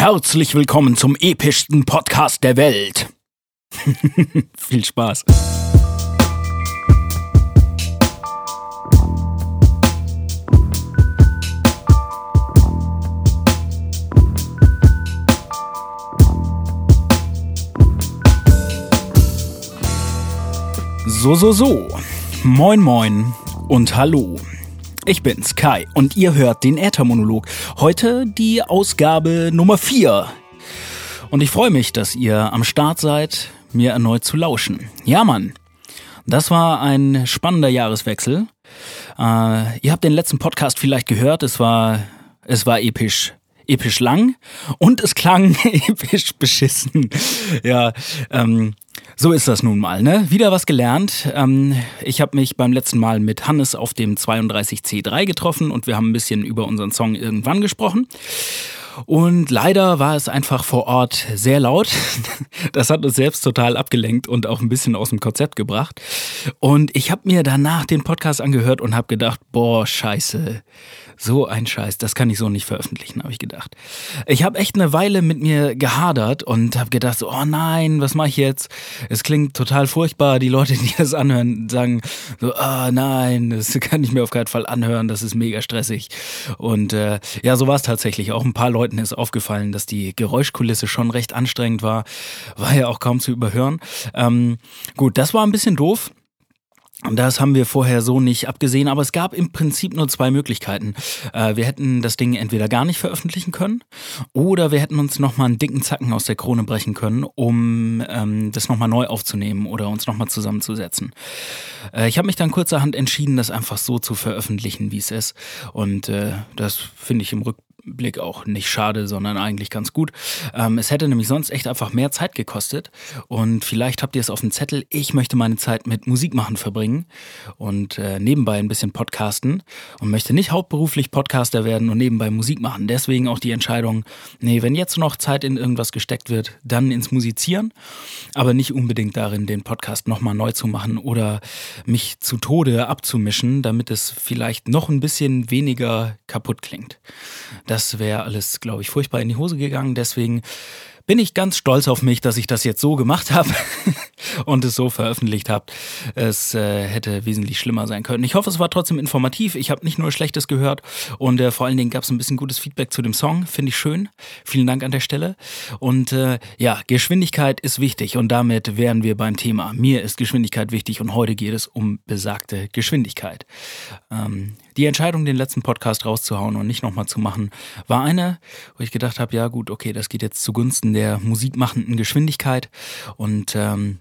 Herzlich willkommen zum epischsten Podcast der Welt. Viel Spaß. So, so, so. Moin, moin und hallo. Ich bin's, Kai, und ihr hört den Äthermonolog. Heute die Ausgabe Nummer 4. Und ich freue mich, dass ihr am Start seid, mir erneut zu lauschen. Ja, Mann. Das war ein spannender Jahreswechsel. Äh, ihr habt den letzten Podcast vielleicht gehört. Es war, es war episch episch lang und es klang episch beschissen. Ja, ähm, so ist das nun mal, ne? Wieder was gelernt. Ähm, ich habe mich beim letzten Mal mit Hannes auf dem 32C3 getroffen und wir haben ein bisschen über unseren Song irgendwann gesprochen. Und leider war es einfach vor Ort sehr laut. Das hat uns selbst total abgelenkt und auch ein bisschen aus dem Konzept gebracht. Und ich habe mir danach den Podcast angehört und habe gedacht, boah, scheiße, so ein Scheiß, das kann ich so nicht veröffentlichen, habe ich gedacht. Ich habe echt eine Weile mit mir gehadert und habe gedacht, so, oh nein, was mache ich jetzt? Es klingt total furchtbar. Die Leute, die das anhören, sagen so, oh nein, das kann ich mir auf keinen Fall anhören, das ist mega stressig. Und äh, ja, so war es tatsächlich. Auch ein paar Leuten ist aufgefallen, dass die Geräuschkulisse schon recht anstrengend war. War ja auch kaum zu überhören. Ähm, gut, das war ein bisschen doof. Das haben wir vorher so nicht abgesehen, aber es gab im Prinzip nur zwei Möglichkeiten. Äh, wir hätten das Ding entweder gar nicht veröffentlichen können oder wir hätten uns nochmal einen dicken Zacken aus der Krone brechen können, um ähm, das nochmal neu aufzunehmen oder uns nochmal zusammenzusetzen. Äh, ich habe mich dann kurzerhand entschieden, das einfach so zu veröffentlichen, wie es ist. Und äh, das finde ich im Rückblick Blick auch nicht schade, sondern eigentlich ganz gut. Ähm, es hätte nämlich sonst echt einfach mehr Zeit gekostet. Und vielleicht habt ihr es auf dem Zettel. Ich möchte meine Zeit mit Musik machen verbringen und äh, nebenbei ein bisschen podcasten und möchte nicht hauptberuflich Podcaster werden und nebenbei Musik machen. Deswegen auch die Entscheidung, nee, wenn jetzt noch Zeit in irgendwas gesteckt wird, dann ins Musizieren, aber nicht unbedingt darin, den Podcast nochmal neu zu machen oder mich zu Tode abzumischen, damit es vielleicht noch ein bisschen weniger kaputt klingt. Das wäre alles, glaube ich, furchtbar in die Hose gegangen. Deswegen bin ich ganz stolz auf mich, dass ich das jetzt so gemacht habe und es so veröffentlicht habe. Es äh, hätte wesentlich schlimmer sein können. Ich hoffe, es war trotzdem informativ. Ich habe nicht nur Schlechtes gehört und äh, vor allen Dingen gab es ein bisschen gutes Feedback zu dem Song. Finde ich schön. Vielen Dank an der Stelle. Und äh, ja, Geschwindigkeit ist wichtig und damit wären wir beim Thema. Mir ist Geschwindigkeit wichtig und heute geht es um besagte Geschwindigkeit. Ähm, die Entscheidung, den letzten Podcast rauszuhauen und nicht nochmal zu machen, war eine, wo ich gedacht habe, ja gut, okay, das geht jetzt zugunsten der musikmachenden Geschwindigkeit. Und ähm,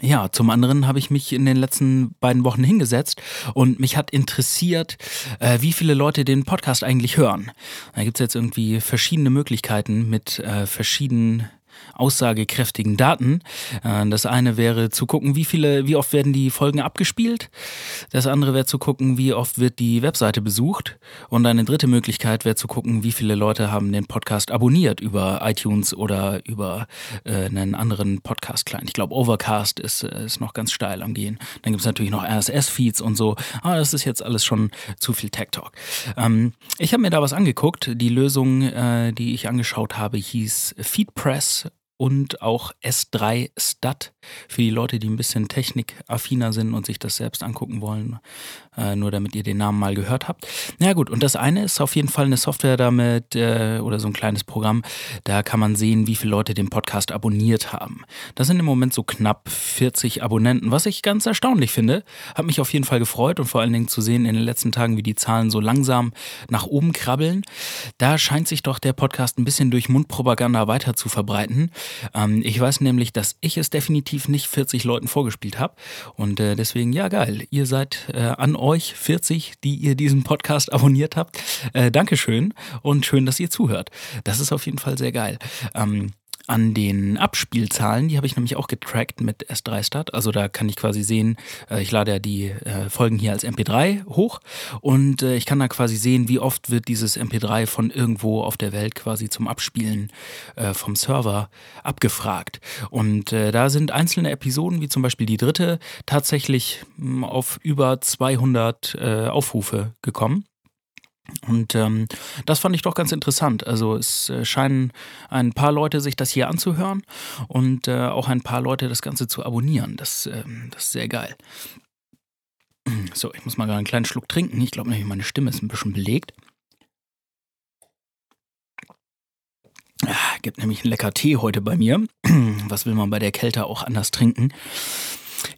ja, zum anderen habe ich mich in den letzten beiden Wochen hingesetzt und mich hat interessiert, äh, wie viele Leute den Podcast eigentlich hören. Da gibt es jetzt irgendwie verschiedene Möglichkeiten mit äh, verschiedenen aussagekräftigen Daten. Äh, das eine wäre zu gucken, wie viele, wie oft werden die Folgen abgespielt. Das andere wäre zu gucken, wie oft wird die Webseite besucht. Und eine dritte Möglichkeit wäre zu gucken, wie viele Leute haben den Podcast abonniert über iTunes oder über äh, einen anderen Podcast-Client. Ich glaube, Overcast ist, äh, ist noch ganz steil am Gehen. Dann gibt es natürlich noch RSS-Feeds und so. Aber das ist jetzt alles schon zu viel Tech Talk. Ähm, ich habe mir da was angeguckt. Die Lösung, äh, die ich angeschaut habe, hieß FeedPress und auch S3 Stat für die Leute, die ein bisschen technikaffiner sind und sich das selbst angucken wollen, äh, nur damit ihr den Namen mal gehört habt. Na ja, gut, und das eine ist auf jeden Fall eine Software damit äh, oder so ein kleines Programm, da kann man sehen, wie viele Leute den Podcast abonniert haben. Das sind im Moment so knapp 40 Abonnenten, was ich ganz erstaunlich finde. Hat mich auf jeden Fall gefreut und vor allen Dingen zu sehen in den letzten Tagen, wie die Zahlen so langsam nach oben krabbeln. Da scheint sich doch der Podcast ein bisschen durch Mundpropaganda weiter zu verbreiten. Ähm, ich weiß nämlich, dass ich es definitiv nicht 40 Leuten vorgespielt habe. Und äh, deswegen, ja, geil. Ihr seid äh, an euch 40, die ihr diesen Podcast abonniert habt. Äh, Dankeschön und schön, dass ihr zuhört. Das ist auf jeden Fall sehr geil. Ähm, an den Abspielzahlen, die habe ich nämlich auch getrackt mit S3 Start. Also da kann ich quasi sehen, äh, ich lade ja die äh, Folgen hier als MP3 hoch und äh, ich kann da quasi sehen, wie oft wird dieses MP3 von irgendwo auf der Welt quasi zum Abspielen vom Server abgefragt. Und da sind einzelne Episoden, wie zum Beispiel die dritte, tatsächlich hm, auf über 200 Aufrufe gekommen. Und ähm, das fand ich doch ganz interessant. Also es äh, scheinen ein paar Leute sich das hier anzuhören und äh, auch ein paar Leute das Ganze zu abonnieren. Das, ähm, das ist sehr geil. So, ich muss mal gerade einen kleinen Schluck trinken. Ich glaube nämlich, meine Stimme ist ein bisschen belegt. Ja, gibt nämlich einen lecker Tee heute bei mir. Was will man bei der Kälte auch anders trinken?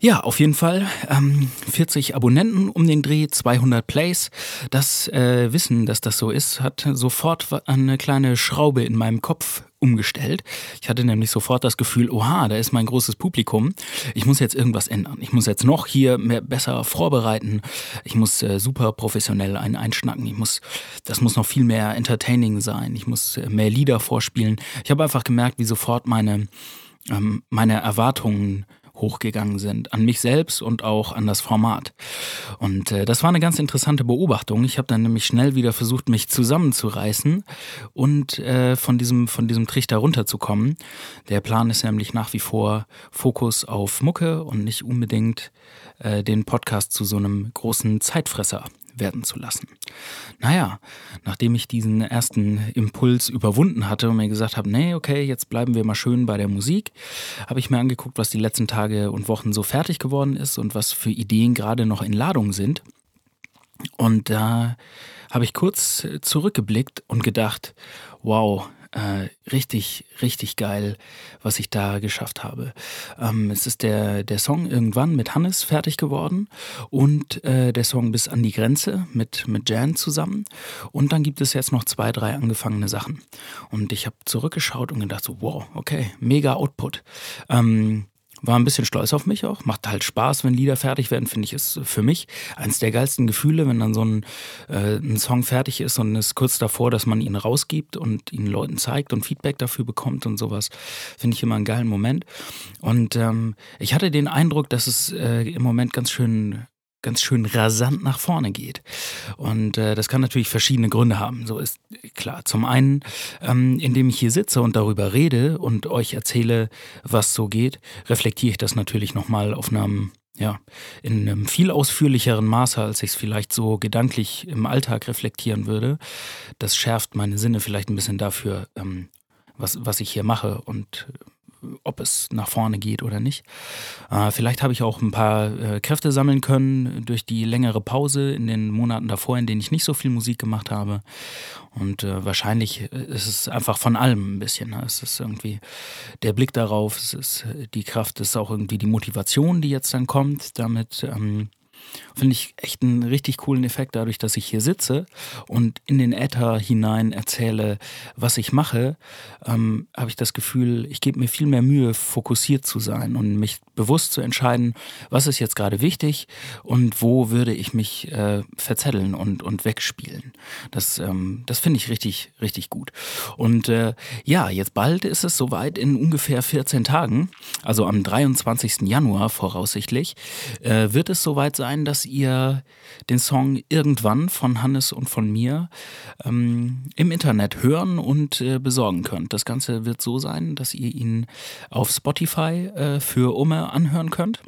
Ja, auf jeden Fall. Ähm, 40 Abonnenten um den Dreh, 200 Plays. Das äh, Wissen, dass das so ist, hat sofort eine kleine Schraube in meinem Kopf umgestellt. Ich hatte nämlich sofort das Gefühl, oha, da ist mein großes Publikum. Ich muss jetzt irgendwas ändern. Ich muss jetzt noch hier mehr, besser vorbereiten. Ich muss äh, super professionell einen einschnacken. Ich muss, das muss noch viel mehr entertaining sein. Ich muss äh, mehr Lieder vorspielen. Ich habe einfach gemerkt, wie sofort meine, ähm, meine Erwartungen hochgegangen sind, an mich selbst und auch an das Format. Und äh, das war eine ganz interessante Beobachtung. Ich habe dann nämlich schnell wieder versucht, mich zusammenzureißen und äh, von diesem von diesem Trichter runterzukommen. Der Plan ist nämlich nach wie vor Fokus auf Mucke und nicht unbedingt äh, den Podcast zu so einem großen Zeitfresser werden zu lassen. Naja, nachdem ich diesen ersten Impuls überwunden hatte und mir gesagt habe, nee, okay, jetzt bleiben wir mal schön bei der Musik, habe ich mir angeguckt, was die letzten Tage und Wochen so fertig geworden ist und was für Ideen gerade noch in Ladung sind. Und da habe ich kurz zurückgeblickt und gedacht, wow, äh, richtig, richtig geil, was ich da geschafft habe. Ähm, es ist der, der Song irgendwann mit Hannes fertig geworden und äh, der Song bis an die Grenze mit, mit Jan zusammen. Und dann gibt es jetzt noch zwei, drei angefangene Sachen. Und ich habe zurückgeschaut und gedacht so, wow, okay, mega Output. Ähm, war ein bisschen stolz auf mich auch. Macht halt Spaß, wenn Lieder fertig werden, finde ich, ist für mich eines der geilsten Gefühle, wenn dann so ein, äh, ein Song fertig ist und es kurz davor, dass man ihn rausgibt und ihn Leuten zeigt und Feedback dafür bekommt und sowas. Finde ich immer einen geilen Moment. Und ähm, ich hatte den Eindruck, dass es äh, im Moment ganz schön ganz schön rasant nach vorne geht. Und äh, das kann natürlich verschiedene Gründe haben. So ist klar. Zum einen, ähm, indem ich hier sitze und darüber rede und euch erzähle, was so geht, reflektiere ich das natürlich nochmal auf einem ja, in einem viel ausführlicheren Maße, als ich es vielleicht so gedanklich im Alltag reflektieren würde. Das schärft meine Sinne vielleicht ein bisschen dafür, ähm, was, was ich hier mache und ob es nach vorne geht oder nicht. Äh, vielleicht habe ich auch ein paar äh, Kräfte sammeln können durch die längere Pause in den Monaten davor, in denen ich nicht so viel Musik gemacht habe. Und äh, wahrscheinlich ist es einfach von allem ein bisschen. Ne? Es ist irgendwie der Blick darauf, es ist die Kraft, es ist auch irgendwie die Motivation, die jetzt dann kommt, damit ähm, Finde ich echt einen richtig coolen Effekt, dadurch, dass ich hier sitze und in den Äther hinein erzähle, was ich mache, ähm, habe ich das Gefühl, ich gebe mir viel mehr Mühe, fokussiert zu sein und mich bewusst zu entscheiden, was ist jetzt gerade wichtig und wo würde ich mich äh, verzetteln und, und wegspielen. Das, ähm, das finde ich richtig, richtig gut. Und äh, ja, jetzt bald ist es soweit in ungefähr 14 Tagen, also am 23. Januar voraussichtlich, äh, wird es soweit sein, sein, dass ihr den Song irgendwann von Hannes und von mir ähm, im Internet hören und äh, besorgen könnt. Das Ganze wird so sein, dass ihr ihn auf Spotify äh, für Umme anhören könnt.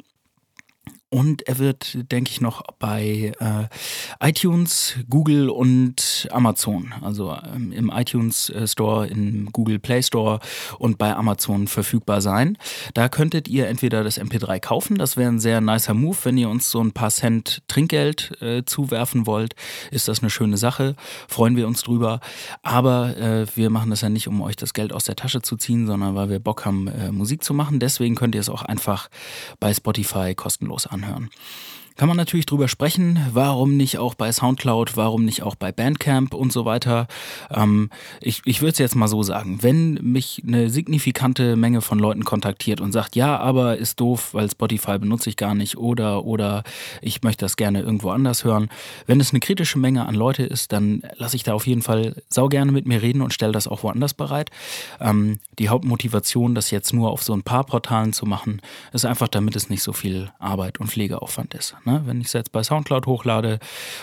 Und er wird, denke ich, noch bei äh, iTunes, Google und Amazon, also ähm, im iTunes äh, Store, im Google Play Store und bei Amazon verfügbar sein. Da könntet ihr entweder das MP3 kaufen, das wäre ein sehr nicer Move. Wenn ihr uns so ein paar Cent Trinkgeld äh, zuwerfen wollt, ist das eine schöne Sache. Freuen wir uns drüber. Aber äh, wir machen das ja nicht, um euch das Geld aus der Tasche zu ziehen, sondern weil wir Bock haben, äh, Musik zu machen. Deswegen könnt ihr es auch einfach bei Spotify kostenlos anhören anhören. Kann man natürlich drüber sprechen, warum nicht auch bei Soundcloud, warum nicht auch bei Bandcamp und so weiter. Ähm, ich ich würde es jetzt mal so sagen, wenn mich eine signifikante Menge von Leuten kontaktiert und sagt, ja, aber ist doof, weil Spotify benutze ich gar nicht oder oder ich möchte das gerne irgendwo anders hören. Wenn es eine kritische Menge an Leute ist, dann lasse ich da auf jeden Fall sau gerne mit mir reden und stelle das auch woanders bereit. Ähm, die Hauptmotivation, das jetzt nur auf so ein paar Portalen zu machen, ist einfach, damit es nicht so viel Arbeit und Pflegeaufwand ist. Ne? Wenn ich es jetzt bei Soundcloud hochlade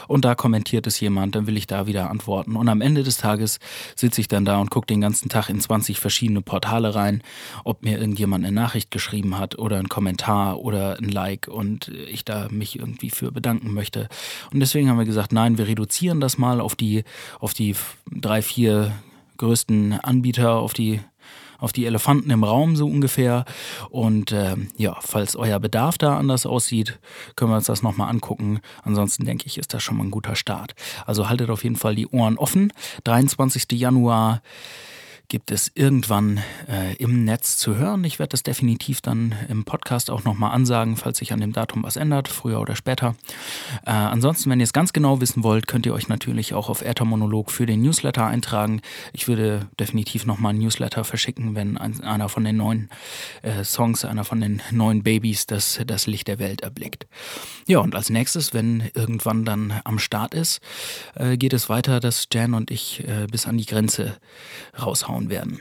und da kommentiert es jemand, dann will ich da wieder antworten. Und am Ende des Tages sitze ich dann da und gucke den ganzen Tag in 20 verschiedene Portale rein, ob mir irgendjemand eine Nachricht geschrieben hat oder ein Kommentar oder ein Like und ich da mich irgendwie für bedanken möchte. Und deswegen haben wir gesagt, nein, wir reduzieren das mal auf die, auf die drei, vier größten Anbieter, auf die auf die Elefanten im Raum so ungefähr. Und äh, ja, falls euer Bedarf da anders aussieht, können wir uns das nochmal angucken. Ansonsten denke ich, ist das schon mal ein guter Start. Also haltet auf jeden Fall die Ohren offen. 23. Januar gibt es irgendwann äh, im Netz zu hören. Ich werde das definitiv dann im Podcast auch nochmal ansagen, falls sich an dem Datum was ändert, früher oder später. Äh, ansonsten, wenn ihr es ganz genau wissen wollt, könnt ihr euch natürlich auch auf Äthermonolog für den Newsletter eintragen. Ich würde definitiv nochmal einen Newsletter verschicken, wenn ein, einer von den neuen äh, Songs, einer von den neuen Babys das, das Licht der Welt erblickt. Ja, und als nächstes, wenn irgendwann dann am Start ist, äh, geht es weiter, dass Jan und ich äh, bis an die Grenze raushauen rausgehauen werden.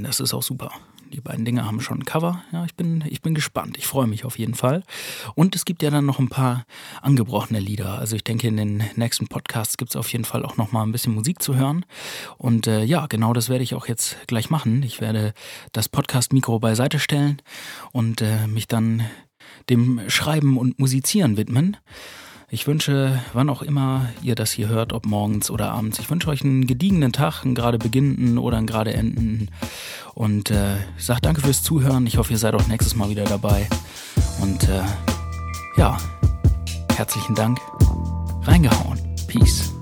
Das ist auch super. Die beiden Dinge haben schon ein Cover. Ja, ich bin, ich bin gespannt. Ich freue mich auf jeden Fall. Und es gibt ja dann noch ein paar angebrochene Lieder. Also ich denke, in den nächsten Podcasts gibt es auf jeden Fall auch noch mal ein bisschen Musik zu hören. Und äh, ja, genau das werde ich auch jetzt gleich machen. Ich werde das Podcast-Mikro beiseite stellen und äh, mich dann dem Schreiben und Musizieren widmen. Ich wünsche, wann auch immer ihr das hier hört, ob morgens oder abends, ich wünsche euch einen gediegenen Tag, einen gerade beginnenden oder einen gerade endenden. Und äh, sage danke fürs Zuhören. Ich hoffe, ihr seid auch nächstes Mal wieder dabei. Und äh, ja, herzlichen Dank. Reingehauen. Peace.